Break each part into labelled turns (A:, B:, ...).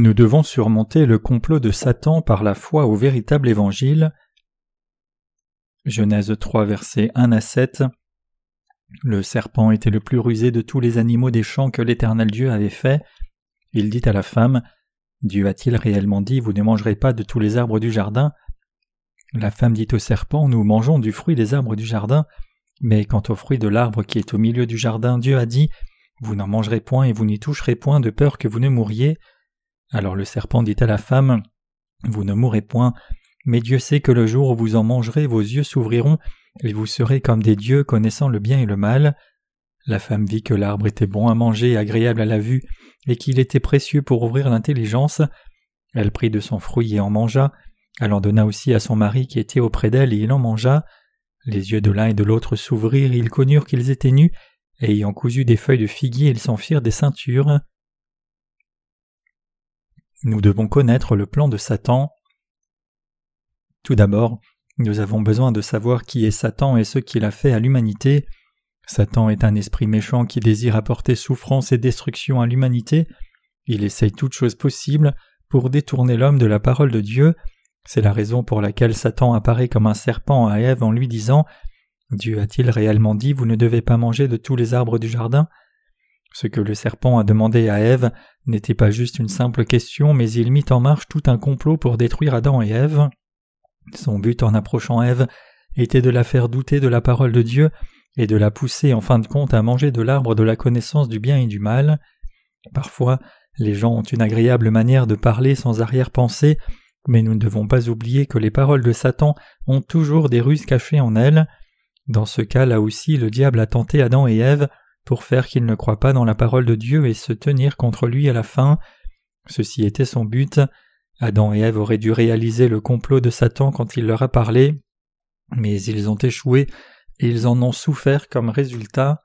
A: Nous devons surmonter le complot de Satan par la foi au véritable évangile. Genèse 3 versets 1 à 7 Le serpent était le plus rusé de tous les animaux des champs que l'Éternel Dieu avait fait. Il dit à la femme Dieu a-t-il réellement dit Vous ne mangerez pas de tous les arbres du jardin? La femme dit au serpent Nous mangeons du fruit des arbres du jardin, mais quant au fruit de l'arbre qui est au milieu du jardin, Dieu a dit Vous n'en mangerez point et vous n'y toucherez point de peur que vous ne mouriez. Alors le serpent dit à la femme Vous ne mourrez point, mais Dieu sait que le jour où vous en mangerez, vos yeux s'ouvriront, et vous serez comme des dieux connaissant le bien et le mal. La femme vit que l'arbre était bon à manger et agréable à la vue, et qu'il était précieux pour ouvrir l'intelligence. Elle prit de son fruit et en mangea. Elle en donna aussi à son mari qui était auprès d'elle, et il en mangea. Les yeux de l'un et de l'autre s'ouvrirent, ils connurent qu'ils étaient nus, et ayant cousu des feuilles de figuier, ils s'en firent des ceintures. Nous devons connaître le plan de Satan. Tout d'abord, nous avons besoin de savoir qui est Satan et ce qu'il a fait à l'humanité. Satan est un esprit méchant qui désire apporter souffrance et destruction à l'humanité. Il essaye toutes choses possibles pour détourner l'homme de la parole de Dieu. C'est la raison pour laquelle Satan apparaît comme un serpent à Ève en lui disant Dieu a-t-il réellement dit Vous ne devez pas manger de tous les arbres du jardin? Ce que le serpent a demandé à Ève n'était pas juste une simple question, mais il mit en marche tout un complot pour détruire Adam et Ève. Son but en approchant Ève était de la faire douter de la parole de Dieu et de la pousser en fin de compte à manger de l'arbre de la connaissance du bien et du mal. Parfois, les gens ont une agréable manière de parler sans arrière-pensée, mais nous ne devons pas oublier que les paroles de Satan ont toujours des ruses cachées en elles. Dans ce cas là aussi, le diable a tenté Adam et Ève pour faire qu'ils ne croient pas dans la parole de Dieu et se tenir contre lui à la fin. Ceci était son but. Adam et Ève auraient dû réaliser le complot de Satan quand il leur a parlé, mais ils ont échoué et ils en ont souffert comme résultat.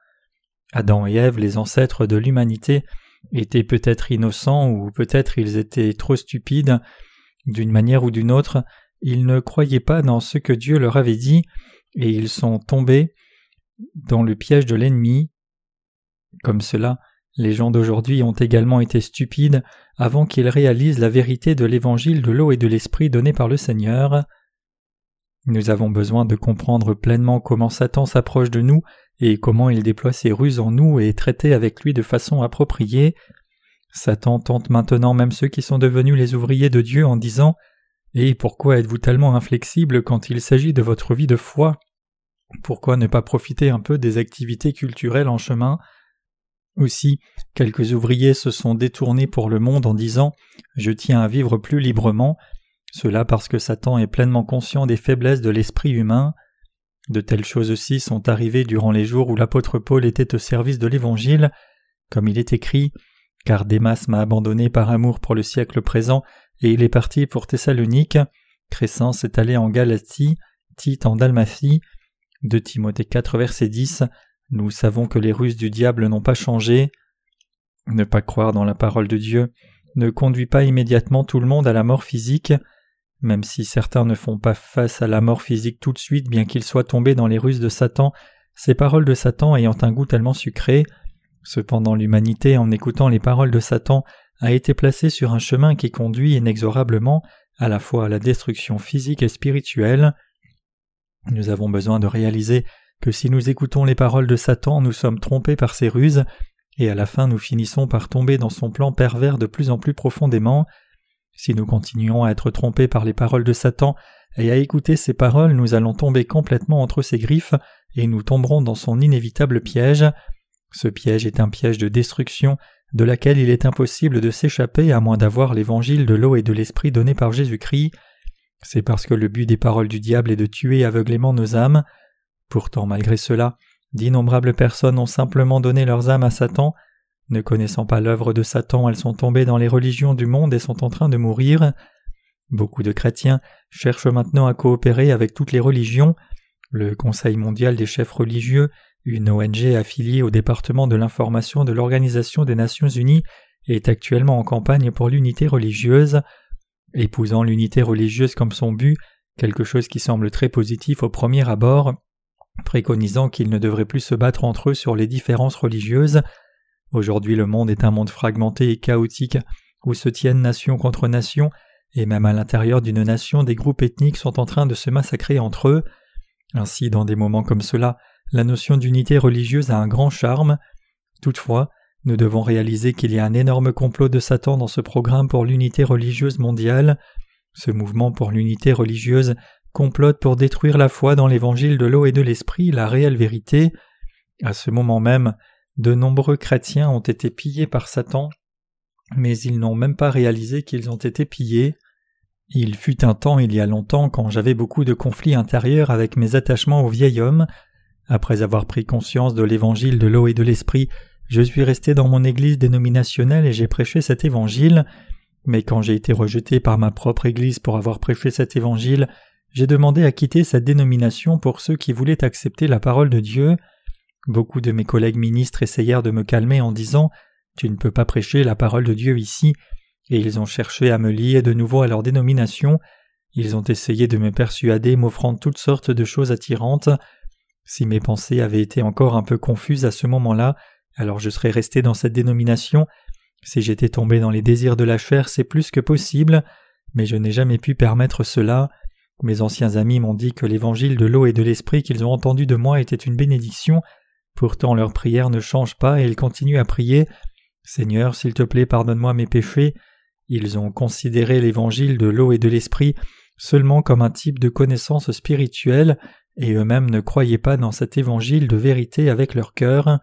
A: Adam et Ève, les ancêtres de l'humanité, étaient peut-être innocents ou peut-être ils étaient trop stupides. D'une manière ou d'une autre, ils ne croyaient pas dans ce que Dieu leur avait dit, et ils sont tombés dans le piège de l'ennemi. Comme cela, les gens d'aujourd'hui ont également été stupides avant qu'ils réalisent la vérité de l'évangile de l'eau et de l'esprit donné par le Seigneur. Nous avons besoin de comprendre pleinement comment Satan s'approche de nous et comment il déploie ses ruses en nous et traiter avec lui de façon appropriée. Satan tente maintenant même ceux qui sont devenus les ouvriers de Dieu en disant Et pourquoi êtes-vous tellement inflexible quand il s'agit de votre vie de foi? Pourquoi ne pas profiter un peu des activités culturelles en chemin? Aussi, quelques ouvriers se sont détournés pour le monde en disant Je tiens à vivre plus librement, cela parce que Satan est pleinement conscient des faiblesses de l'esprit humain. De telles choses aussi sont arrivées durant les jours où l'apôtre Paul était au service de l'Évangile, comme il est écrit Car Démas m'a abandonné par amour pour le siècle présent, et il est parti pour Thessalonique, Crescence est allé en Galatie, Tite en Dalmatie, de Timothée 4 verset 10, nous savons que les ruses du diable n'ont pas changé. Ne pas croire dans la parole de Dieu ne conduit pas immédiatement tout le monde à la mort physique, même si certains ne font pas face à la mort physique tout de suite bien qu'ils soient tombés dans les ruses de Satan, ces paroles de Satan ayant un goût tellement sucré. Cependant l'humanité, en écoutant les paroles de Satan, a été placée sur un chemin qui conduit inexorablement à la fois à la destruction physique et spirituelle. Nous avons besoin de réaliser que si nous écoutons les paroles de Satan, nous sommes trompés par ses ruses, et à la fin nous finissons par tomber dans son plan pervers de plus en plus profondément. Si nous continuons à être trompés par les paroles de Satan et à écouter ses paroles, nous allons tomber complètement entre ses griffes et nous tomberons dans son inévitable piège. Ce piège est un piège de destruction de laquelle il est impossible de s'échapper à moins d'avoir l'évangile de l'eau et de l'esprit donné par Jésus-Christ. C'est parce que le but des paroles du diable est de tuer aveuglément nos âmes. Pourtant, malgré cela, d'innombrables personnes ont simplement donné leurs âmes à Satan. Ne connaissant pas l'œuvre de Satan, elles sont tombées dans les religions du monde et sont en train de mourir. Beaucoup de chrétiens cherchent maintenant à coopérer avec toutes les religions. Le Conseil mondial des chefs religieux, une ONG affiliée au département de l'information de l'Organisation des Nations Unies, est actuellement en campagne pour l'unité religieuse. Épousant l'unité religieuse comme son but, quelque chose qui semble très positif au premier abord, préconisant qu'ils ne devraient plus se battre entre eux sur les différences religieuses. Aujourd'hui le monde est un monde fragmenté et chaotique où se tiennent nation contre nation, et même à l'intérieur d'une nation des groupes ethniques sont en train de se massacrer entre eux. Ainsi, dans des moments comme cela, la notion d'unité religieuse a un grand charme. Toutefois, nous devons réaliser qu'il y a un énorme complot de Satan dans ce programme pour l'unité religieuse mondiale. Ce mouvement pour l'unité religieuse complote pour détruire la foi dans l'évangile de l'eau et de l'esprit, la réelle vérité. À ce moment même, de nombreux chrétiens ont été pillés par Satan, mais ils n'ont même pas réalisé qu'ils ont été pillés. Il fut un temps il y a longtemps quand j'avais beaucoup de conflits intérieurs avec mes attachements au vieil homme. Après avoir pris conscience de l'évangile de l'eau et de l'esprit, je suis resté dans mon église dénominationnelle et j'ai prêché cet évangile. Mais quand j'ai été rejeté par ma propre église pour avoir prêché cet évangile, j'ai demandé à quitter cette dénomination pour ceux qui voulaient accepter la parole de Dieu. Beaucoup de mes collègues ministres essayèrent de me calmer en disant Tu ne peux pas prêcher la parole de Dieu ici, et ils ont cherché à me lier de nouveau à leur dénomination. Ils ont essayé de me persuader, m'offrant toutes sortes de choses attirantes. Si mes pensées avaient été encore un peu confuses à ce moment-là, alors je serais resté dans cette dénomination. Si j'étais tombé dans les désirs de la chair, c'est plus que possible, mais je n'ai jamais pu permettre cela. Mes anciens amis m'ont dit que l'évangile de l'eau et de l'esprit qu'ils ont entendu de moi était une bénédiction, pourtant leur prière ne change pas et ils continuent à prier Seigneur, s'il te plaît, pardonne-moi mes péchés. Ils ont considéré l'évangile de l'eau et de l'esprit seulement comme un type de connaissance spirituelle, et eux-mêmes ne croyaient pas dans cet évangile de vérité avec leur cœur.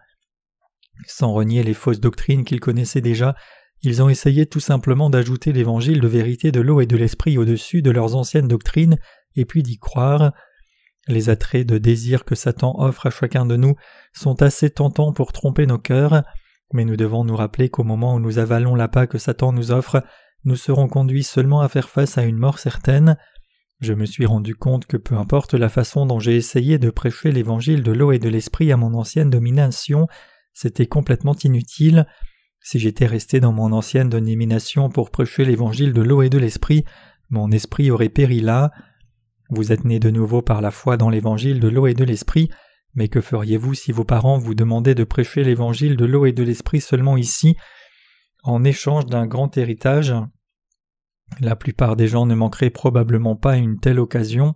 A: Sans renier les fausses doctrines qu'ils connaissaient déjà, ils ont essayé tout simplement d'ajouter l'évangile de vérité de l'eau et de l'esprit au-dessus de leurs anciennes doctrines, et puis d'y croire. Les attraits de désir que Satan offre à chacun de nous sont assez tentants pour tromper nos cœurs, mais nous devons nous rappeler qu'au moment où nous avalons l'appât que Satan nous offre, nous serons conduits seulement à faire face à une mort certaine. Je me suis rendu compte que peu importe la façon dont j'ai essayé de prêcher l'évangile de l'eau et de l'esprit à mon ancienne domination, c'était complètement inutile. Si j'étais resté dans mon ancienne domination pour prêcher l'évangile de l'eau et de l'esprit, mon esprit aurait péri là. Vous êtes né de nouveau par la foi dans l'évangile de l'eau et de l'esprit, mais que feriez-vous si vos parents vous demandaient de prêcher l'évangile de l'eau et de l'esprit seulement ici, en échange d'un grand héritage? La plupart des gens ne manqueraient probablement pas une telle occasion.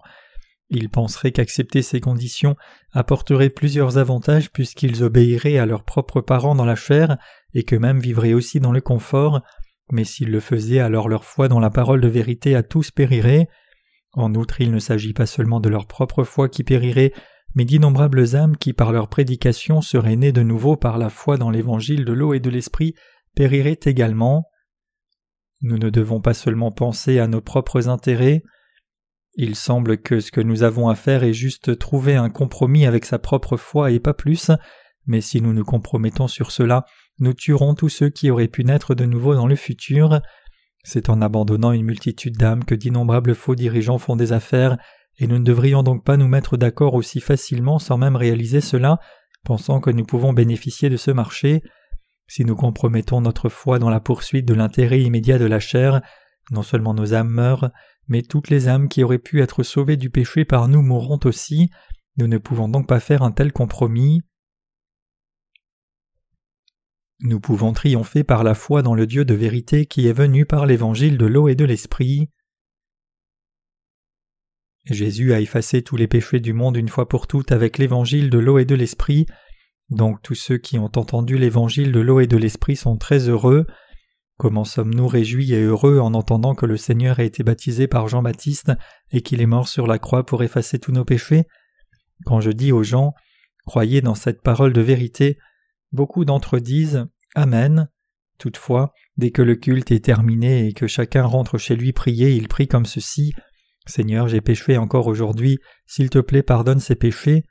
A: Ils penseraient qu'accepter ces conditions apporterait plusieurs avantages puisqu'ils obéiraient à leurs propres parents dans la chair et qu'eux-mêmes vivraient aussi dans le confort, mais s'ils le faisaient alors leur foi dans la parole de vérité à tous périrait. En outre, il ne s'agit pas seulement de leur propre foi qui périrait, mais d'innombrables âmes qui par leur prédication seraient nées de nouveau par la foi dans l'évangile de l'eau et de l'esprit périraient également. Nous ne devons pas seulement penser à nos propres intérêts, il semble que ce que nous avons à faire est juste trouver un compromis avec sa propre foi et pas plus, mais si nous nous compromettons sur cela, nous tuerons tous ceux qui auraient pu naître de nouveau dans le futur. C'est en abandonnant une multitude d'âmes que d'innombrables faux dirigeants font des affaires, et nous ne devrions donc pas nous mettre d'accord aussi facilement sans même réaliser cela, pensant que nous pouvons bénéficier de ce marché. Si nous compromettons notre foi dans la poursuite de l'intérêt immédiat de la chair, non seulement nos âmes meurent, mais toutes les âmes qui auraient pu être sauvées du péché par nous mourront aussi, nous ne pouvons donc pas faire un tel compromis. Nous pouvons triompher par la foi dans le Dieu de vérité qui est venu par l'évangile de l'eau et de l'esprit. Jésus a effacé tous les péchés du monde une fois pour toutes avec l'évangile de l'eau et de l'esprit, donc tous ceux qui ont entendu l'évangile de l'eau et de l'esprit sont très heureux. Comment sommes-nous réjouis et heureux en entendant que le Seigneur a été baptisé par Jean-Baptiste et qu'il est mort sur la croix pour effacer tous nos péchés? Quand je dis aux gens Croyez dans cette parole de vérité, beaucoup d'entre eux disent Amen. Toutefois, dès que le culte est terminé et que chacun rentre chez lui prier, il prie comme ceci Seigneur, j'ai péché encore aujourd'hui, s'il te plaît, pardonne ces péchés.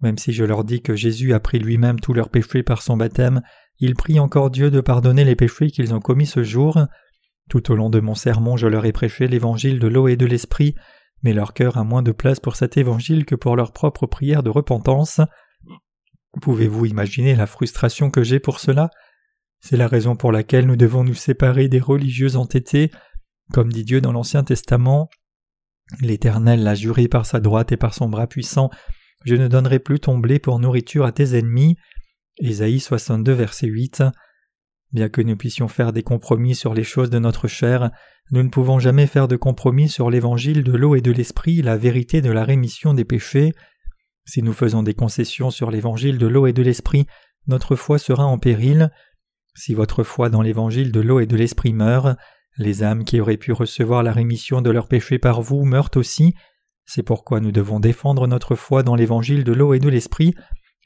A: Même si je leur dis que Jésus a pris lui-même tous leurs péchés par son baptême, ils prient encore Dieu de pardonner les péchés qu'ils ont commis ce jour. Tout au long de mon sermon, je leur ai prêché l'évangile de l'eau et de l'esprit, mais leur cœur a moins de place pour cet évangile que pour leur propre prière de repentance. Pouvez-vous imaginer la frustration que j'ai pour cela? C'est la raison pour laquelle nous devons nous séparer des religieux entêtés. Comme dit Dieu dans l'Ancien Testament, L'Éternel l'a juré par sa droite et par son bras puissant, je ne donnerai plus ton blé pour nourriture à tes ennemis. Ésaïe 62, verset 8. Bien que nous puissions faire des compromis sur les choses de notre chair, nous ne pouvons jamais faire de compromis sur l'évangile de l'eau et de l'esprit, la vérité de la rémission des péchés. Si nous faisons des concessions sur l'évangile de l'eau et de l'esprit, notre foi sera en péril. Si votre foi dans l'évangile de l'eau et de l'esprit meurt, les âmes qui auraient pu recevoir la rémission de leurs péchés par vous meurent aussi. C'est pourquoi nous devons défendre notre foi dans l'évangile de l'eau et de l'esprit,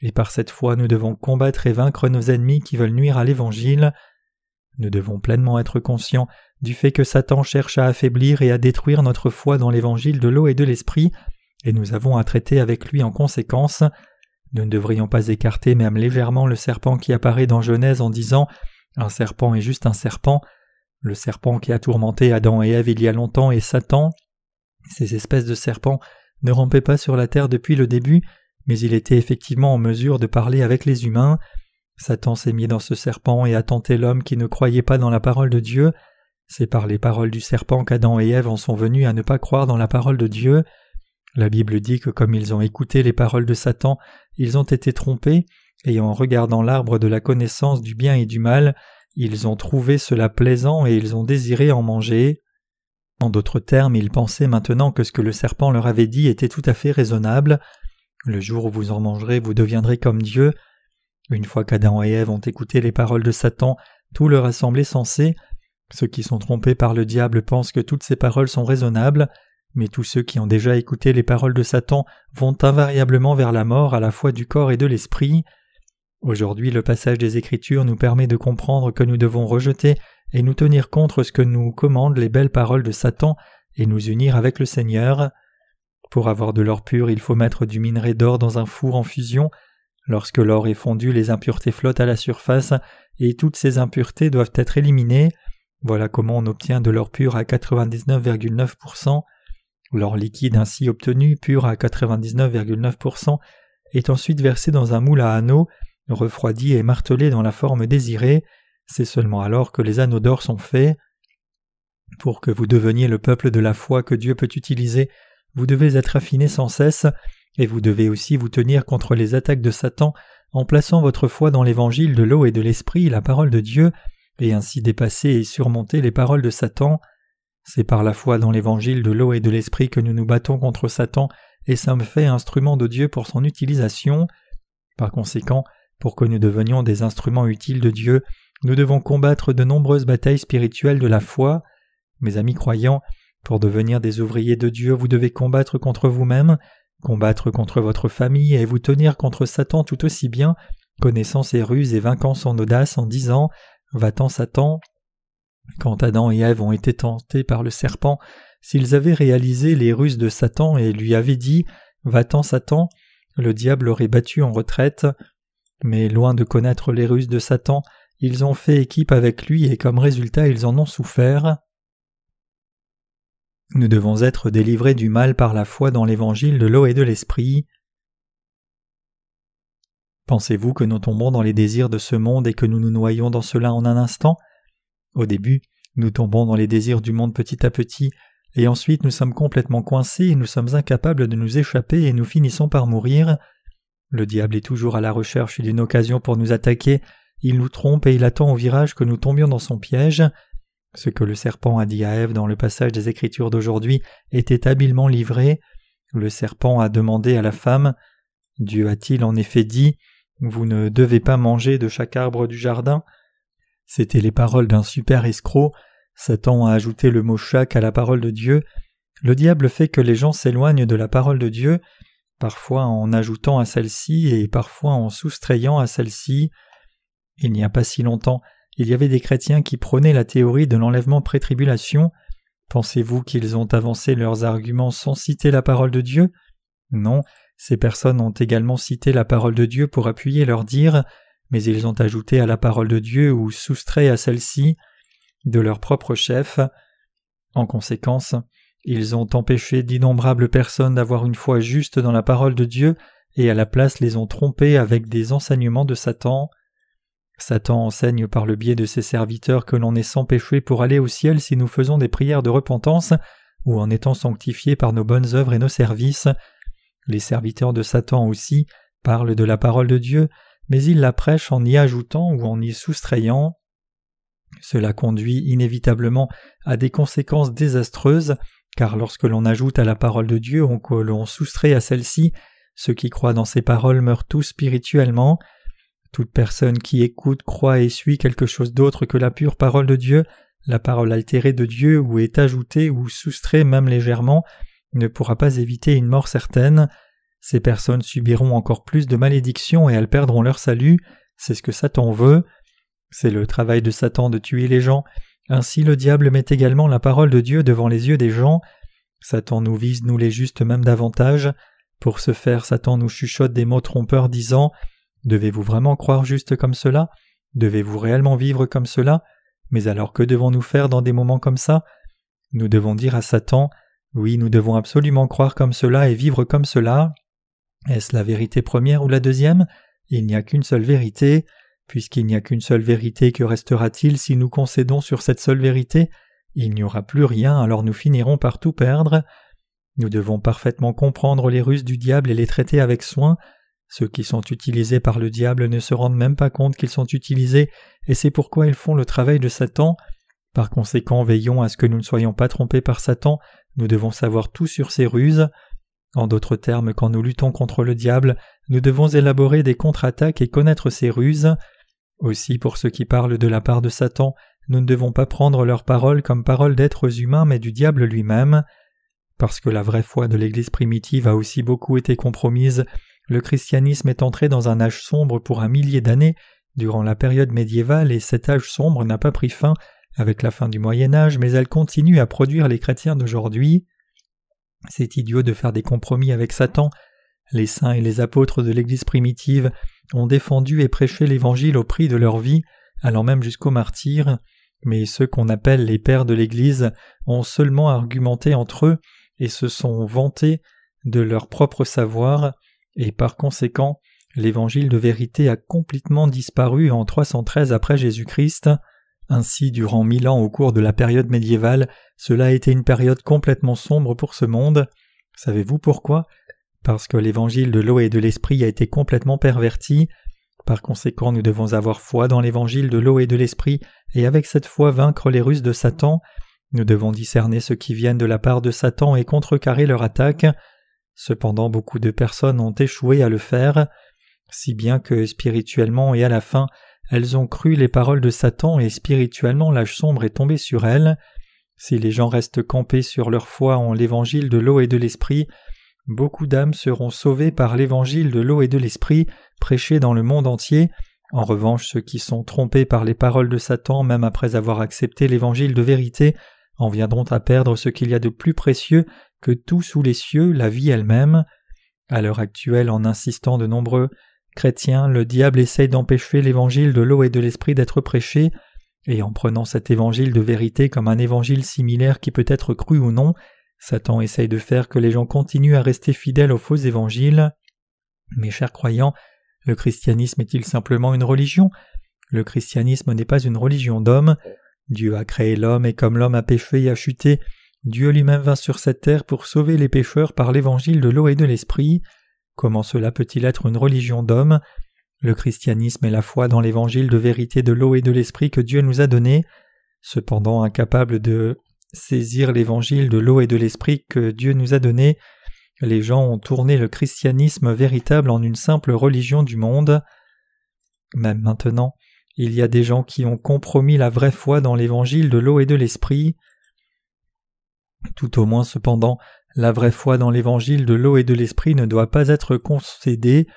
A: et par cette foi nous devons combattre et vaincre nos ennemis qui veulent nuire à l'évangile. Nous devons pleinement être conscients du fait que Satan cherche à affaiblir et à détruire notre foi dans l'évangile de l'eau et de l'esprit, et nous avons à traiter avec lui en conséquence. Nous ne devrions pas écarter même légèrement le serpent qui apparaît dans Genèse en disant Un serpent est juste un serpent. Le serpent qui a tourmenté Adam et Ève il y a longtemps est Satan. Ces espèces de serpents ne rampaient pas sur la terre depuis le début, mais il était effectivement en mesure de parler avec les humains. Satan s'est mis dans ce serpent et a tenté l'homme qui ne croyait pas dans la parole de Dieu. C'est par les paroles du serpent qu'Adam et Ève en sont venus à ne pas croire dans la parole de Dieu. La Bible dit que comme ils ont écouté les paroles de Satan, ils ont été trompés, et en regardant l'arbre de la connaissance du bien et du mal, ils ont trouvé cela plaisant et ils ont désiré en manger. En d'autres termes, ils pensaient maintenant que ce que le serpent leur avait dit était tout à fait raisonnable. Le jour où vous en mangerez, vous deviendrez comme Dieu. Une fois qu'Adam et Ève ont écouté les paroles de Satan, tout leur a semblé sensé. Ceux qui sont trompés par le diable pensent que toutes ces paroles sont raisonnables, mais tous ceux qui ont déjà écouté les paroles de Satan vont invariablement vers la mort à la fois du corps et de l'esprit. Aujourd'hui le passage des Écritures nous permet de comprendre que nous devons rejeter et nous tenir contre ce que nous commandent les belles paroles de Satan et nous unir avec le Seigneur. Pour avoir de l'or pur, il faut mettre du minerai d'or dans un four en fusion. Lorsque l'or est fondu, les impuretés flottent à la surface et toutes ces impuretés doivent être éliminées. Voilà comment on obtient de l'or pur à 99,9%. L'or liquide ainsi obtenu, pur à 99,9%, est ensuite versé dans un moule à anneaux refroidi et martelé dans la forme désirée, c'est seulement alors que les anneaux d'or sont faits. Pour que vous deveniez le peuple de la foi que Dieu peut utiliser, vous devez être affiné sans cesse, et vous devez aussi vous tenir contre les attaques de Satan en plaçant votre foi dans l'évangile de l'eau et de l'esprit, la parole de Dieu, et ainsi dépasser et surmonter les paroles de Satan. C'est par la foi dans l'évangile de l'eau et de l'esprit que nous nous battons contre Satan et sommes faits instruments de Dieu pour son utilisation. Par conséquent, pour que nous devenions des instruments utiles de Dieu, nous devons combattre de nombreuses batailles spirituelles de la foi. Mes amis croyants, pour devenir des ouvriers de Dieu, vous devez combattre contre vous-même, combattre contre votre famille et vous tenir contre Satan tout aussi bien, connaissant ses ruses et vainquant son audace en disant Va-t'en Satan. Quand Adam et Ève ont été tentés par le serpent, s'ils avaient réalisé les ruses de Satan et lui avaient dit Va-t'en Satan, le diable aurait battu en retraite. Mais loin de connaître les ruses de Satan, ils ont fait équipe avec lui et comme résultat ils en ont souffert. Nous devons être délivrés du mal par la foi dans l'évangile de l'eau et de l'esprit. Pensez-vous que nous tombons dans les désirs de ce monde et que nous nous noyons dans cela en un instant? Au début, nous tombons dans les désirs du monde petit à petit, et ensuite nous sommes complètement coincés et nous sommes incapables de nous échapper et nous finissons par mourir. Le diable est toujours à la recherche d'une occasion pour nous attaquer, il nous trompe et il attend au virage que nous tombions dans son piège. Ce que le serpent a dit à Ève dans le passage des Écritures d'aujourd'hui était habilement livré. Le serpent a demandé à la femme Dieu a-t-il en effet dit Vous ne devez pas manger de chaque arbre du jardin? C'étaient les paroles d'un super escroc. Satan a ajouté le mot chaque à la parole de Dieu. Le diable fait que les gens s'éloignent de la parole de Dieu parfois en ajoutant à celle-ci et parfois en soustrayant à celle-ci. Il n'y a pas si longtemps, il y avait des chrétiens qui prônaient la théorie de l'enlèvement pré-tribulation. Pensez-vous qu'ils ont avancé leurs arguments sans citer la parole de Dieu? Non, ces personnes ont également cité la parole de Dieu pour appuyer leur dire, mais ils ont ajouté à la parole de Dieu ou soustrait à celle-ci de leur propre chef. En conséquence, ils ont empêché d'innombrables personnes d'avoir une foi juste dans la parole de Dieu et à la place les ont trompés avec des enseignements de Satan. Satan enseigne par le biais de ses serviteurs que l'on est sans péché pour aller au ciel si nous faisons des prières de repentance ou en étant sanctifiés par nos bonnes œuvres et nos services. Les serviteurs de Satan aussi parlent de la parole de Dieu, mais ils la prêchent en y ajoutant ou en y soustrayant. Cela conduit inévitablement à des conséquences désastreuses, car lorsque l'on ajoute à la parole de Dieu ou que l'on soustrait à celle-ci, ceux qui croient dans ces paroles meurent tous spirituellement. Toute personne qui écoute, croit et suit quelque chose d'autre que la pure parole de Dieu, la parole altérée de Dieu ou est ajoutée ou soustrait même légèrement, ne pourra pas éviter une mort certaine. Ces personnes subiront encore plus de malédictions et elles perdront leur salut, c'est ce que Satan veut. C'est le travail de Satan de tuer les gens, ainsi le diable met également la parole de Dieu devant les yeux des gens. Satan nous vise, nous les justes même davantage. Pour ce faire, Satan nous chuchote des mots trompeurs disant Devez-vous vraiment croire juste comme cela? Devez-vous réellement vivre comme cela? Mais alors que devons-nous faire dans des moments comme ça? Nous devons dire à Satan Oui, nous devons absolument croire comme cela et vivre comme cela. Est-ce la vérité première ou la deuxième? Il n'y a qu'une seule vérité. Puisqu'il n'y a qu'une seule vérité, que restera-t-il si nous concédons sur cette seule vérité? Il n'y aura plus rien, alors nous finirons par tout perdre. Nous devons parfaitement comprendre les ruses du diable et les traiter avec soin. Ceux qui sont utilisés par le diable ne se rendent même pas compte qu'ils sont utilisés, et c'est pourquoi ils font le travail de Satan. Par conséquent, veillons à ce que nous ne soyons pas trompés par Satan, nous devons savoir tout sur ses ruses. En d'autres termes, quand nous luttons contre le diable, nous devons élaborer des contre-attaques et connaître ses ruses. Aussi pour ceux qui parlent de la part de Satan, nous ne devons pas prendre leurs paroles comme paroles d'êtres humains mais du diable lui-même. Parce que la vraie foi de l'Église primitive a aussi beaucoup été compromise, le christianisme est entré dans un âge sombre pour un millier d'années durant la période médiévale et cet âge sombre n'a pas pris fin avec la fin du Moyen Âge mais elle continue à produire les chrétiens d'aujourd'hui. C'est idiot de faire des compromis avec Satan. Les saints et les apôtres de l'Église primitive ont défendu et prêché l'Évangile au prix de leur vie, allant même jusqu'au martyr, mais ceux qu'on appelle les pères de l'Église ont seulement argumenté entre eux et se sont vantés de leur propre savoir, et par conséquent l'Évangile de vérité a complètement disparu en 313 après Jésus-Christ. Ainsi, durant mille ans au cours de la période médiévale, cela a été une période complètement sombre pour ce monde. Savez-vous pourquoi? Parce que l'évangile de l'eau et de l'esprit a été complètement perverti. Par conséquent, nous devons avoir foi dans l'évangile de l'eau et de l'esprit, et avec cette foi vaincre les ruses de Satan. Nous devons discerner ceux qui viennent de la part de Satan et contrecarrer leur attaque. Cependant, beaucoup de personnes ont échoué à le faire, si bien que spirituellement et à la fin, elles ont cru les paroles de Satan et spirituellement l'âge sombre est tombé sur elles. Si les gens restent campés sur leur foi en l'évangile de l'eau et de l'esprit, Beaucoup d'âmes seront sauvées par l'évangile de l'eau et de l'esprit prêché dans le monde entier. En revanche, ceux qui sont trompés par les paroles de Satan, même après avoir accepté l'évangile de vérité, en viendront à perdre ce qu'il y a de plus précieux que tout sous les cieux, la vie elle-même. À l'heure actuelle, en insistant de nombreux chrétiens, le diable essaye d'empêcher l'évangile de l'eau et de l'esprit d'être prêché, et en prenant cet évangile de vérité comme un évangile similaire qui peut être cru ou non, Satan essaye de faire que les gens continuent à rester fidèles aux faux évangiles. Mes chers croyants, le christianisme est-il simplement une religion? Le christianisme n'est pas une religion d'homme. Dieu a créé l'homme et comme l'homme a péché et a chuté, Dieu lui-même vint sur cette terre pour sauver les pécheurs par l'évangile de l'eau et de l'esprit. Comment cela peut-il être une religion d'homme? Le christianisme est la foi dans l'évangile de vérité de l'eau et de l'esprit que Dieu nous a donné. Cependant incapable de saisir l'évangile de l'eau et de l'esprit que Dieu nous a donné, les gens ont tourné le christianisme véritable en une simple religion du monde. Même maintenant, il y a des gens qui ont compromis la vraie foi dans l'évangile de l'eau et de l'esprit. Tout au moins cependant, la vraie foi dans l'évangile de l'eau et de l'esprit ne doit pas être concédée.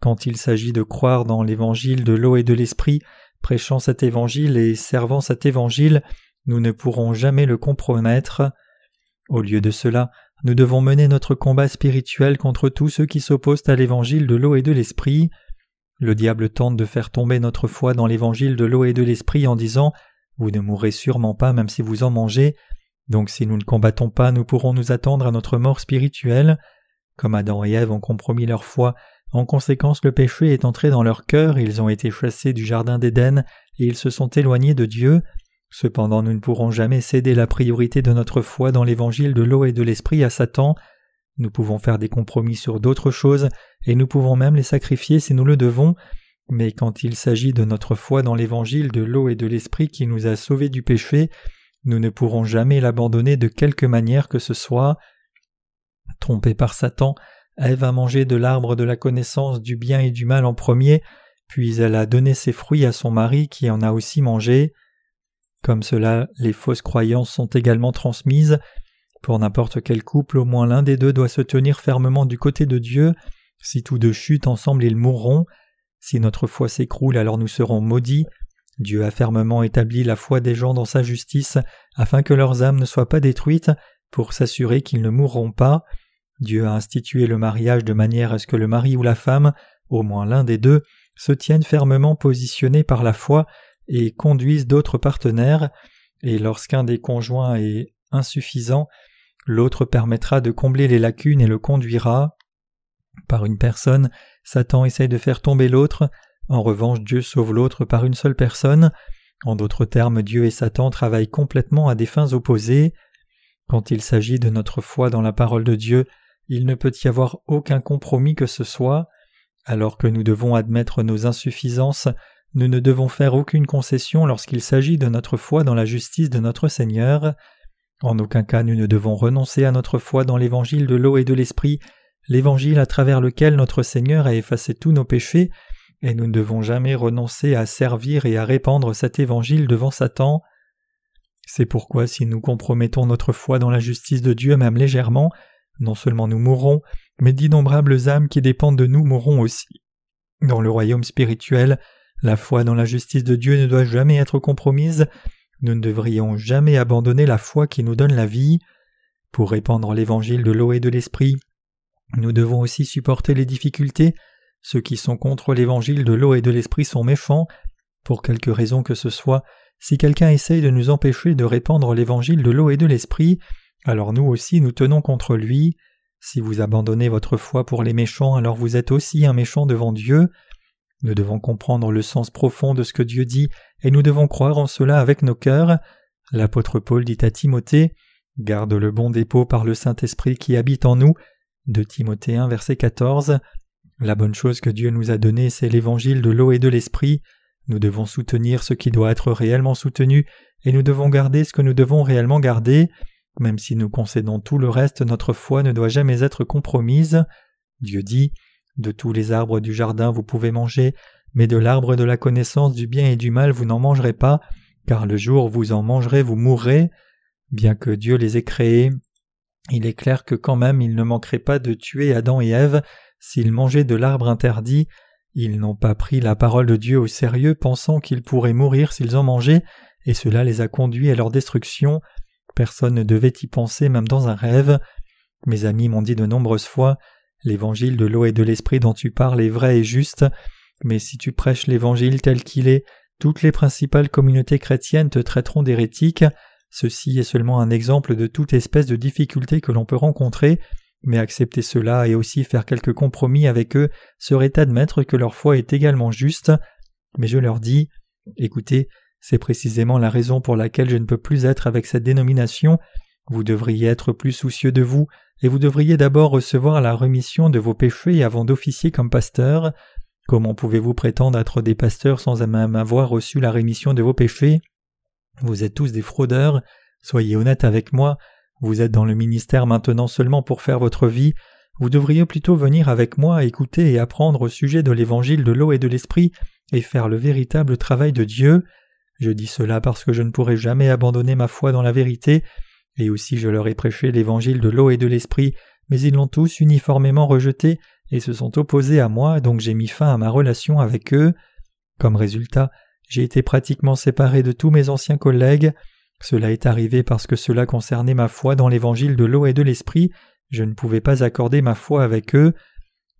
A: Quand il s'agit de croire dans l'évangile de l'eau et de l'esprit, prêchant cet évangile et servant cet évangile, nous ne pourrons jamais le compromettre. Au lieu de cela, nous devons mener notre combat spirituel contre tous ceux qui s'opposent à l'évangile de l'eau et de l'esprit. Le diable tente de faire tomber notre foi dans l'évangile de l'eau et de l'esprit en disant Vous ne mourrez sûrement pas même si vous en mangez, donc si nous ne combattons pas, nous pourrons nous attendre à notre mort spirituelle. Comme Adam et Ève ont compromis leur foi, en conséquence le péché est entré dans leur cœur, ils ont été chassés du jardin d'Éden et ils se sont éloignés de Dieu. Cependant nous ne pourrons jamais céder la priorité de notre foi dans l'évangile de l'eau et de l'esprit à Satan. Nous pouvons faire des compromis sur d'autres choses, et nous pouvons même les sacrifier si nous le devons, mais quand il s'agit de notre foi dans l'évangile de l'eau et de l'esprit qui nous a sauvés du péché, nous ne pourrons jamais l'abandonner de quelque manière que ce soit. Trompée par Satan, Ève a mangé de l'arbre de la connaissance du bien et du mal en premier, puis elle a donné ses fruits à son mari qui en a aussi mangé. Comme cela, les fausses croyances sont également transmises. Pour n'importe quel couple, au moins l'un des deux doit se tenir fermement du côté de Dieu. Si tous deux chutent ensemble, ils mourront. Si notre foi s'écroule, alors nous serons maudits. Dieu a fermement établi la foi des gens dans sa justice, afin que leurs âmes ne soient pas détruites, pour s'assurer qu'ils ne mourront pas. Dieu a institué le mariage de manière à ce que le mari ou la femme, au moins l'un des deux, se tiennent fermement positionnés par la foi et conduisent d'autres partenaires, et lorsqu'un des conjoints est insuffisant, l'autre permettra de combler les lacunes et le conduira. Par une personne, Satan essaye de faire tomber l'autre, en revanche Dieu sauve l'autre par une seule personne. En d'autres termes, Dieu et Satan travaillent complètement à des fins opposées. Quand il s'agit de notre foi dans la parole de Dieu, il ne peut y avoir aucun compromis que ce soit. Alors que nous devons admettre nos insuffisances, nous ne devons faire aucune concession lorsqu'il s'agit de notre foi dans la justice de notre Seigneur. En aucun cas nous ne devons renoncer à notre foi dans l'évangile de l'eau et de l'esprit, l'évangile à travers lequel notre Seigneur a effacé tous nos péchés, et nous ne devons jamais renoncer à servir et à répandre cet évangile devant Satan. C'est pourquoi si nous compromettons notre foi dans la justice de Dieu même légèrement, non seulement nous mourrons, mais d'innombrables âmes qui dépendent de nous mourront aussi. Dans le royaume spirituel, la foi dans la justice de Dieu ne doit jamais être compromise, nous ne devrions jamais abandonner la foi qui nous donne la vie. Pour répandre l'évangile de l'eau et de l'esprit, nous devons aussi supporter les difficultés. Ceux qui sont contre l'évangile de l'eau et de l'esprit sont méchants. Pour quelque raison que ce soit, si quelqu'un essaye de nous empêcher de répandre l'évangile de l'eau et de l'esprit, alors nous aussi nous tenons contre lui. Si vous abandonnez votre foi pour les méchants, alors vous êtes aussi un méchant devant Dieu. Nous devons comprendre le sens profond de ce que Dieu dit, et nous devons croire en cela avec nos cœurs. L'apôtre Paul dit à Timothée Garde le bon dépôt par le Saint-Esprit qui habite en nous. De Timothée 1, verset 14. La bonne chose que Dieu nous a donnée, c'est l'évangile de l'eau et de l'esprit. Nous devons soutenir ce qui doit être réellement soutenu, et nous devons garder ce que nous devons réellement garder. Même si nous concédons tout le reste, notre foi ne doit jamais être compromise. Dieu dit De tous les arbres du jardin vous pouvez manger, mais de l'arbre de la connaissance du bien et du mal vous n'en mangerez pas, car le jour où vous en mangerez vous mourrez. Bien que Dieu les ait créés, il est clair que quand même il ne manquerait pas de tuer Adam et Ève s'ils mangeaient de l'arbre interdit. Ils n'ont pas pris la parole de Dieu au sérieux, pensant qu'ils pourraient mourir s'ils en mangeaient, et cela les a conduits à leur destruction. Personne ne devait y penser même dans un rêve. Mes amis m'ont dit de nombreuses fois L'évangile de l'eau et de l'esprit dont tu parles est vrai et juste, mais si tu prêches l'évangile tel qu'il est, toutes les principales communautés chrétiennes te traiteront d'hérétique. Ceci est seulement un exemple de toute espèce de difficulté que l'on peut rencontrer, mais accepter cela et aussi faire quelques compromis avec eux serait admettre que leur foi est également juste. Mais je leur dis Écoutez, c'est précisément la raison pour laquelle je ne peux plus être avec cette dénomination. Vous devriez être plus soucieux de vous, et vous devriez d'abord recevoir la remission de vos péchés avant d'officier comme pasteur. Comment pouvez-vous prétendre être des pasteurs sans même avoir reçu la rémission de vos péchés? Vous êtes tous des fraudeurs, soyez honnêtes avec moi, vous êtes dans le ministère maintenant seulement pour faire votre vie, vous devriez plutôt venir avec moi écouter et apprendre au sujet de l'évangile de l'eau et de l'esprit et faire le véritable travail de Dieu. Je dis cela parce que je ne pourrai jamais abandonner ma foi dans la vérité, et aussi je leur ai prêché l'évangile de l'eau et de l'esprit, mais ils l'ont tous uniformément rejeté et se sont opposés à moi, donc j'ai mis fin à ma relation avec eux. Comme résultat, j'ai été pratiquement séparé de tous mes anciens collègues. Cela est arrivé parce que cela concernait ma foi dans l'évangile de l'eau et de l'esprit, je ne pouvais pas accorder ma foi avec eux.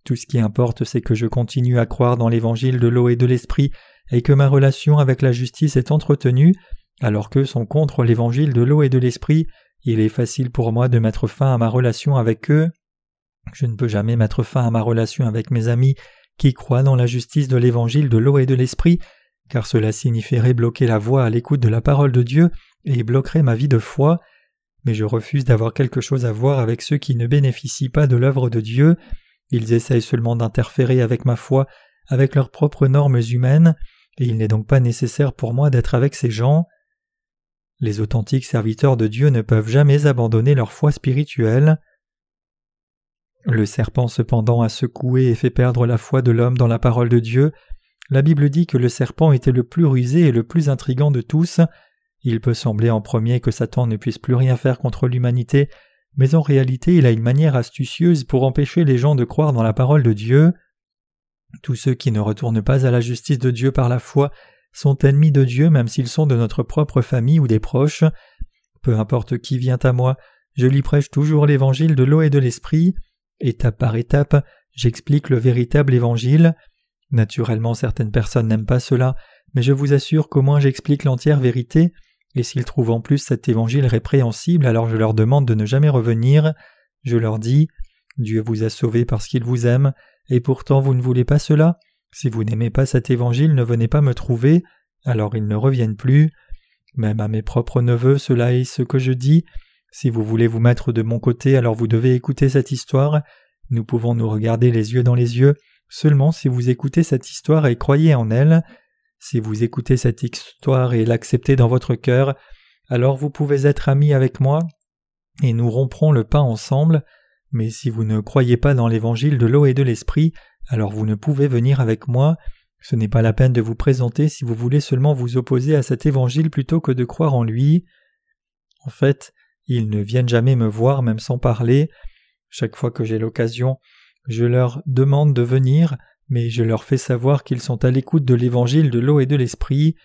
A: Tout ce qui importe, c'est que je continue à croire dans l'évangile de l'eau et de l'esprit et que ma relation avec la justice est entretenue, alors qu'eux sont contre l'évangile de l'eau et de l'esprit, il est facile pour moi de mettre fin à ma relation avec eux. Je ne peux jamais mettre fin à ma relation avec mes amis qui croient dans la justice de l'évangile de l'eau et de l'esprit, car cela signifierait bloquer la voie à l'écoute de la parole de Dieu et bloquerait ma vie de foi. Mais je refuse d'avoir quelque chose à voir avec ceux qui ne bénéficient pas de l'œuvre de Dieu. Ils essayent seulement d'interférer avec ma foi avec leurs propres normes humaines, et il n'est donc pas nécessaire pour moi d'être avec ces gens. Les authentiques serviteurs de Dieu ne peuvent jamais abandonner leur foi spirituelle. Le serpent cependant a secoué et fait perdre la foi de l'homme dans la parole de Dieu. La Bible dit que le serpent était le plus rusé et le plus intrigant de tous. Il peut sembler en premier que Satan ne puisse plus rien faire contre l'humanité, mais en réalité il a une manière astucieuse pour empêcher les gens de croire dans la parole de Dieu. Tous ceux qui ne retournent pas à la justice de Dieu par la foi sont ennemis de Dieu même s'ils sont de notre propre famille ou des proches. Peu importe qui vient à moi, je lui prêche toujours l'évangile de l'eau et de l'esprit. Étape par étape, j'explique le véritable évangile. Naturellement certaines personnes n'aiment pas cela, mais je vous assure qu'au moins j'explique l'entière vérité, et s'ils trouvent en plus cet évangile répréhensible, alors je leur demande de ne jamais revenir. Je leur dis Dieu vous a sauvés parce qu'il vous aime, et pourtant vous ne voulez pas cela. Si vous n'aimez pas cet évangile, ne venez pas me trouver, alors ils ne reviennent plus. Même à mes propres neveux, cela est ce que je dis. Si vous voulez vous mettre de mon côté, alors vous devez écouter cette histoire. Nous pouvons nous regarder les yeux dans les yeux seulement si vous écoutez cette histoire et croyez en elle. Si vous écoutez cette histoire et l'acceptez dans votre cœur, alors vous pouvez être amis avec moi, et nous romprons le pain ensemble, mais si vous ne croyez pas dans l'évangile de l'eau et de l'esprit, alors vous ne pouvez venir avec moi, ce n'est pas la peine de vous présenter si vous voulez seulement vous opposer à cet évangile plutôt que de croire en lui. En fait, ils ne viennent jamais me voir même sans parler. Chaque fois que j'ai l'occasion, je leur demande de venir, mais je leur fais savoir qu'ils sont à l'écoute de l'évangile de l'eau et de l'esprit.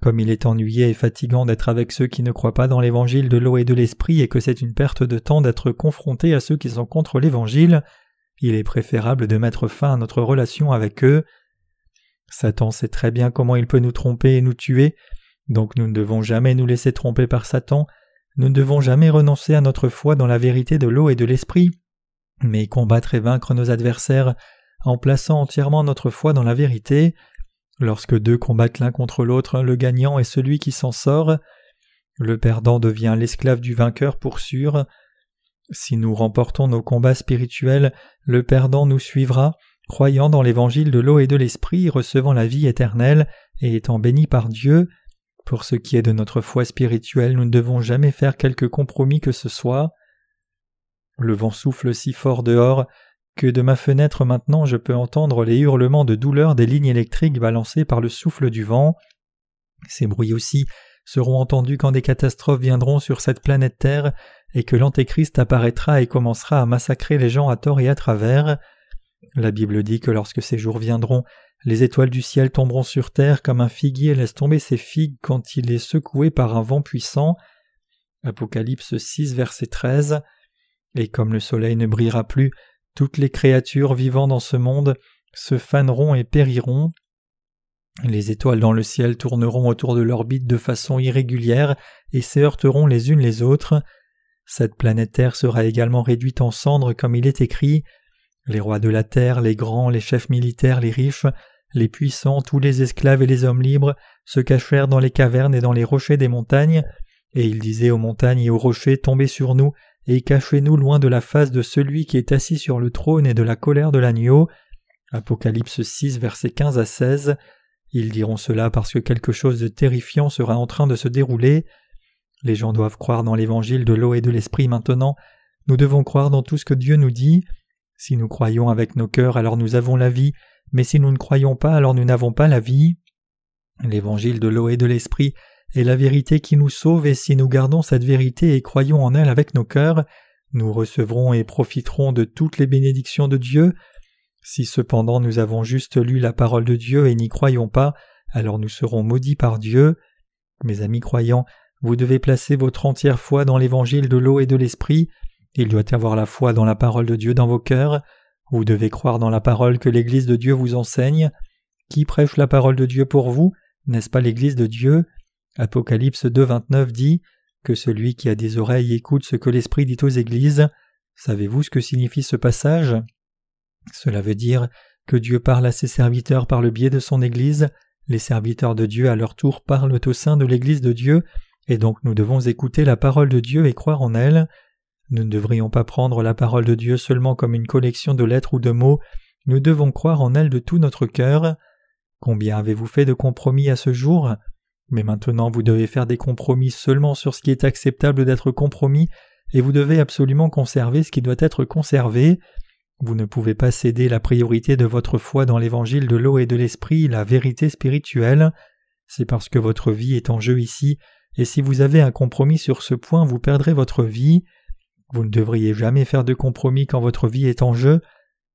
A: Comme il est ennuyé et fatigant d'être avec ceux qui ne croient pas dans l'évangile de l'eau et de l'esprit et que c'est une perte de temps d'être confronté à ceux qui sont contre l'évangile, il est préférable de mettre fin à notre relation avec eux. Satan sait très bien comment il peut nous tromper et nous tuer, donc nous ne devons jamais nous laisser tromper par Satan, nous ne devons jamais renoncer à notre foi dans la vérité de l'eau et de l'esprit, mais combattre et vaincre nos adversaires en plaçant entièrement notre foi dans la vérité. Lorsque deux combattent l'un contre l'autre, le gagnant est celui qui s'en sort. Le perdant devient l'esclave du vainqueur pour sûr. Si nous remportons nos combats spirituels, le perdant nous suivra, croyant dans l'évangile de l'eau et de l'esprit, recevant la vie éternelle et étant béni par Dieu. Pour ce qui est de notre foi spirituelle, nous ne devons jamais faire quelque compromis que ce soit. Le vent souffle si fort dehors que de ma fenêtre maintenant je peux entendre les hurlements de douleur des lignes électriques balancées par le souffle du vent. Ces bruits aussi seront entendus quand des catastrophes viendront sur cette planète Terre et que l'Antéchrist apparaîtra et commencera à massacrer les gens à tort et à travers. La Bible dit que lorsque ces jours viendront, les étoiles du ciel tomberont sur terre comme un figuier laisse tomber ses figues quand il est secoué par un vent puissant. Apocalypse 6 verset 13. Et comme le soleil ne brillera plus, toutes les créatures vivant dans ce monde se faneront et périront. Les étoiles dans le ciel tourneront autour de l'orbite de façon irrégulière et se heurteront les unes les autres. Cette planète Terre sera également réduite en cendres comme il est écrit. Les rois de la terre, les grands, les chefs militaires, les riches, les puissants, tous les esclaves et les hommes libres se cachèrent dans les cavernes et dans les rochers des montagnes, et ils disaient aux montagnes et aux rochers Tombez sur nous, et cachez-nous loin de la face de celui qui est assis sur le trône et de la colère de l'agneau. Apocalypse 6, versets 15 à 16. Ils diront cela parce que quelque chose de terrifiant sera en train de se dérouler. Les gens doivent croire dans l'évangile de l'eau et de l'esprit maintenant. Nous devons croire dans tout ce que Dieu nous dit. Si nous croyons avec nos cœurs, alors nous avons la vie, mais si nous ne croyons pas, alors nous n'avons pas la vie. L'évangile de l'eau et de l'esprit est la vérité qui nous sauve et si nous gardons cette vérité et croyons en elle avec nos cœurs, nous recevrons et profiterons de toutes les bénédictions de Dieu. Si cependant nous avons juste lu la parole de Dieu et n'y croyons pas, alors nous serons maudits par Dieu. Mes amis croyants, vous devez placer votre entière foi dans l'évangile de l'eau et de l'esprit. Il doit y avoir la foi dans la parole de Dieu dans vos cœurs. Vous devez croire dans la parole que l'Église de Dieu vous enseigne. Qui prêche la parole de Dieu pour vous? N'est-ce pas l'Église de Dieu? Apocalypse 2.29 dit que celui qui a des oreilles écoute ce que l'Esprit dit aux églises. Savez-vous ce que signifie ce passage? Cela veut dire que Dieu parle à ses serviteurs par le biais de son Église, les serviteurs de Dieu à leur tour parlent au sein de l'Église de Dieu, et donc nous devons écouter la parole de Dieu et croire en elle. Nous ne devrions pas prendre la parole de Dieu seulement comme une collection de lettres ou de mots, nous devons croire en elle de tout notre cœur. Combien avez-vous fait de compromis à ce jour? Mais maintenant vous devez faire des compromis seulement sur ce qui est acceptable d'être compromis, et vous devez absolument conserver ce qui doit être conservé. Vous ne pouvez pas céder la priorité de votre foi dans l'évangile de l'eau et de l'esprit, la vérité spirituelle. C'est parce que votre vie est en jeu ici, et si vous avez un compromis sur ce point, vous perdrez votre vie. Vous ne devriez jamais faire de compromis quand votre vie est en jeu.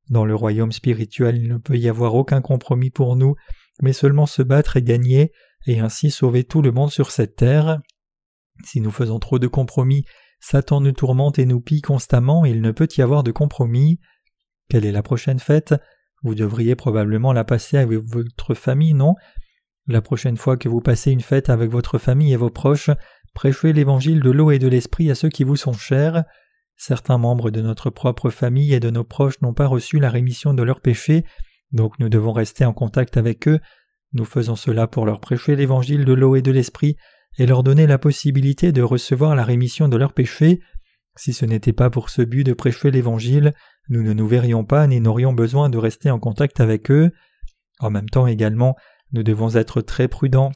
A: Dans le royaume spirituel, il ne peut y avoir aucun compromis pour nous, mais seulement se battre et gagner, et ainsi sauver tout le monde sur cette terre. Si nous faisons trop de compromis, Satan nous tourmente et nous pille constamment, il ne peut y avoir de compromis. Quelle est la prochaine fête? Vous devriez probablement la passer avec votre famille, non? La prochaine fois que vous passez une fête avec votre famille et vos proches, prêchez l'évangile de l'eau et de l'esprit à ceux qui vous sont chers. Certains membres de notre propre famille et de nos proches n'ont pas reçu la rémission de leurs péchés, donc nous devons rester en contact avec eux. Nous faisons cela pour leur prêcher l'évangile de l'eau et de l'esprit et leur donner la possibilité de recevoir la rémission de leurs péchés. Si ce n'était pas pour ce but de prêcher l'Évangile, nous ne nous verrions pas ni n'aurions besoin de rester en contact avec eux. En même temps également, nous devons être très prudents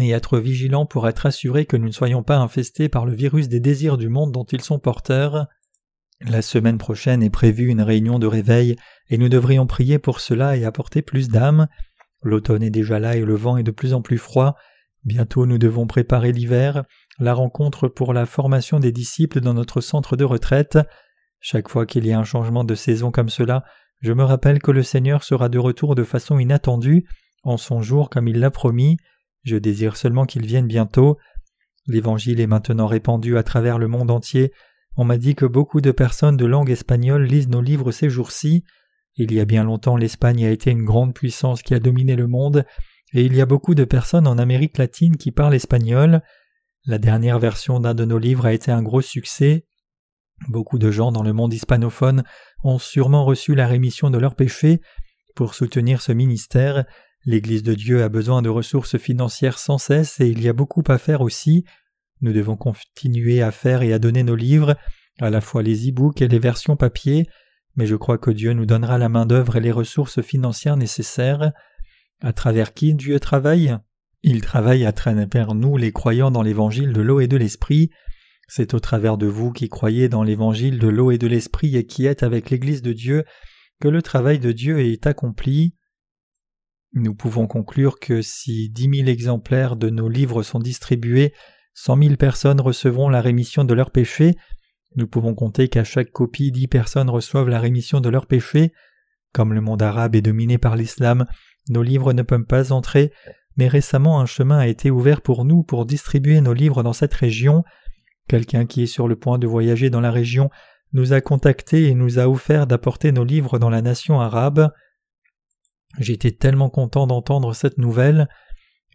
A: et être vigilants pour être assurés que nous ne soyons pas infestés par le virus des désirs du monde dont ils sont porteurs. La semaine prochaine est prévue une réunion de réveil et nous devrions prier pour cela et apporter plus d'âmes. L'automne est déjà là et le vent est de plus en plus froid. Bientôt nous devons préparer l'hiver, la rencontre pour la formation des disciples dans notre centre de retraite. Chaque fois qu'il y a un changement de saison comme cela, je me rappelle que le Seigneur sera de retour de façon inattendue, en son jour comme il l'a promis. Je désire seulement qu'il vienne bientôt. L'Évangile est maintenant répandu à travers le monde entier. On m'a dit que beaucoup de personnes de langue espagnole lisent nos livres ces jours-ci. Il y a bien longtemps l'Espagne a été une grande puissance qui a dominé le monde, et il y a beaucoup de personnes en Amérique latine qui parlent espagnol. La dernière version d'un de nos livres a été un gros succès. Beaucoup de gens dans le monde hispanophone ont sûrement reçu la rémission de leurs péchés. Pour soutenir ce ministère, l'Église de Dieu a besoin de ressources financières sans cesse et il y a beaucoup à faire aussi. Nous devons continuer à faire et à donner nos livres, à la fois les e-books et les versions papier, mais je crois que Dieu nous donnera la main-d'œuvre et les ressources financières nécessaires. À travers qui Dieu travaille? Il travaille à travers nous les croyants dans l'évangile de l'eau et de l'esprit. C'est au travers de vous qui croyez dans l'évangile de l'eau et de l'esprit et qui êtes avec l'Église de Dieu que le travail de Dieu est accompli. Nous pouvons conclure que si dix mille exemplaires de nos livres sont distribués, cent mille personnes recevront la rémission de leurs péchés. Nous pouvons compter qu'à chaque copie dix personnes reçoivent la rémission de leurs péchés. Comme le monde arabe est dominé par l'islam, nos livres ne peuvent pas entrer, mais récemment un chemin a été ouvert pour nous pour distribuer nos livres dans cette région. Quelqu'un qui est sur le point de voyager dans la région nous a contactés et nous a offert d'apporter nos livres dans la nation arabe. J'étais tellement content d'entendre cette nouvelle.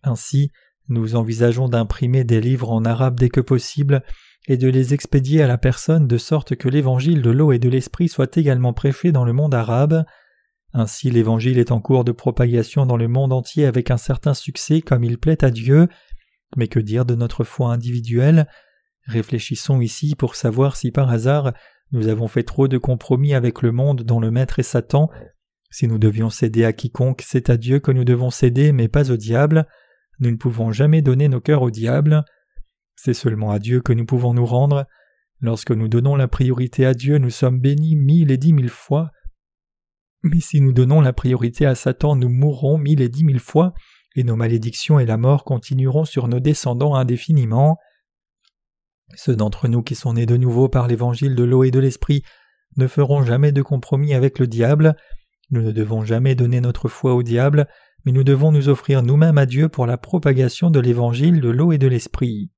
A: Ainsi, nous envisageons d'imprimer des livres en arabe dès que possible et de les expédier à la personne de sorte que l'évangile de l'eau et de l'esprit soit également prêché dans le monde arabe. Ainsi l'Évangile est en cours de propagation dans le monde entier avec un certain succès comme il plaît à Dieu. Mais que dire de notre foi individuelle? Réfléchissons ici pour savoir si par hasard nous avons fait trop de compromis avec le monde dont le Maître est Satan. Si nous devions céder à quiconque, c'est à Dieu que nous devons céder, mais pas au diable. Nous ne pouvons jamais donner nos cœurs au diable. C'est seulement à Dieu que nous pouvons nous rendre. Lorsque nous donnons la priorité à Dieu, nous sommes bénis mille et dix mille fois. Mais si nous donnons la priorité à Satan, nous mourrons mille et dix mille fois, et nos malédictions et la mort continueront sur nos descendants indéfiniment. Ceux d'entre nous qui sont nés de nouveau par l'évangile de l'eau et de l'esprit ne feront jamais de compromis avec le diable. Nous ne devons jamais donner notre foi au diable, mais nous devons nous offrir nous-mêmes à Dieu pour la propagation de l'évangile de l'eau et de l'esprit.